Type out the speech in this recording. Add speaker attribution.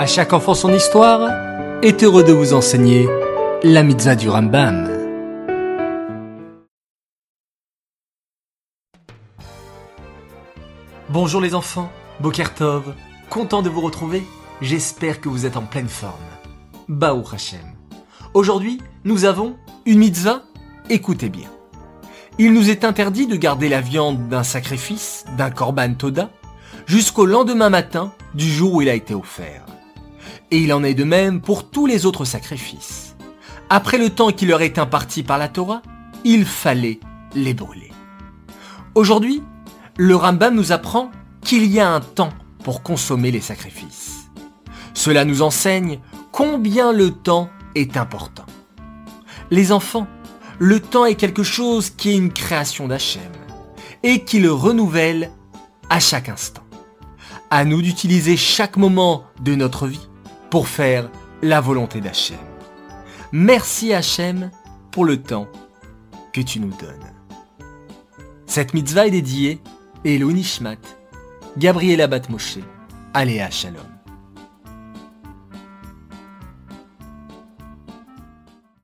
Speaker 1: À chaque enfant son histoire est heureux de vous enseigner la mitzvah du Rambam. Bonjour les enfants, Bokertov, content de vous retrouver, j'espère que vous êtes en pleine forme. Baou Hashem. Aujourd'hui, nous avons une mitzvah, écoutez bien. Il nous est interdit de garder la viande d'un sacrifice, d'un korban toda, jusqu'au lendemain matin du jour où il a été offert. Et il en est de même pour tous les autres sacrifices. Après le temps qui leur est imparti par la Torah, il fallait les brûler. Aujourd'hui, le Rambam nous apprend qu'il y a un temps pour consommer les sacrifices. Cela nous enseigne combien le temps est important. Les enfants, le temps est quelque chose qui est une création d'Hachem et qui le renouvelle à chaque instant. À nous d'utiliser chaque moment de notre vie pour faire la volonté d'Hachem. Merci Hachem pour le temps que tu nous donnes. Cette mitzvah est dédiée Elou Nishmat, Gabriela Batmoshe, Aléa Shalom.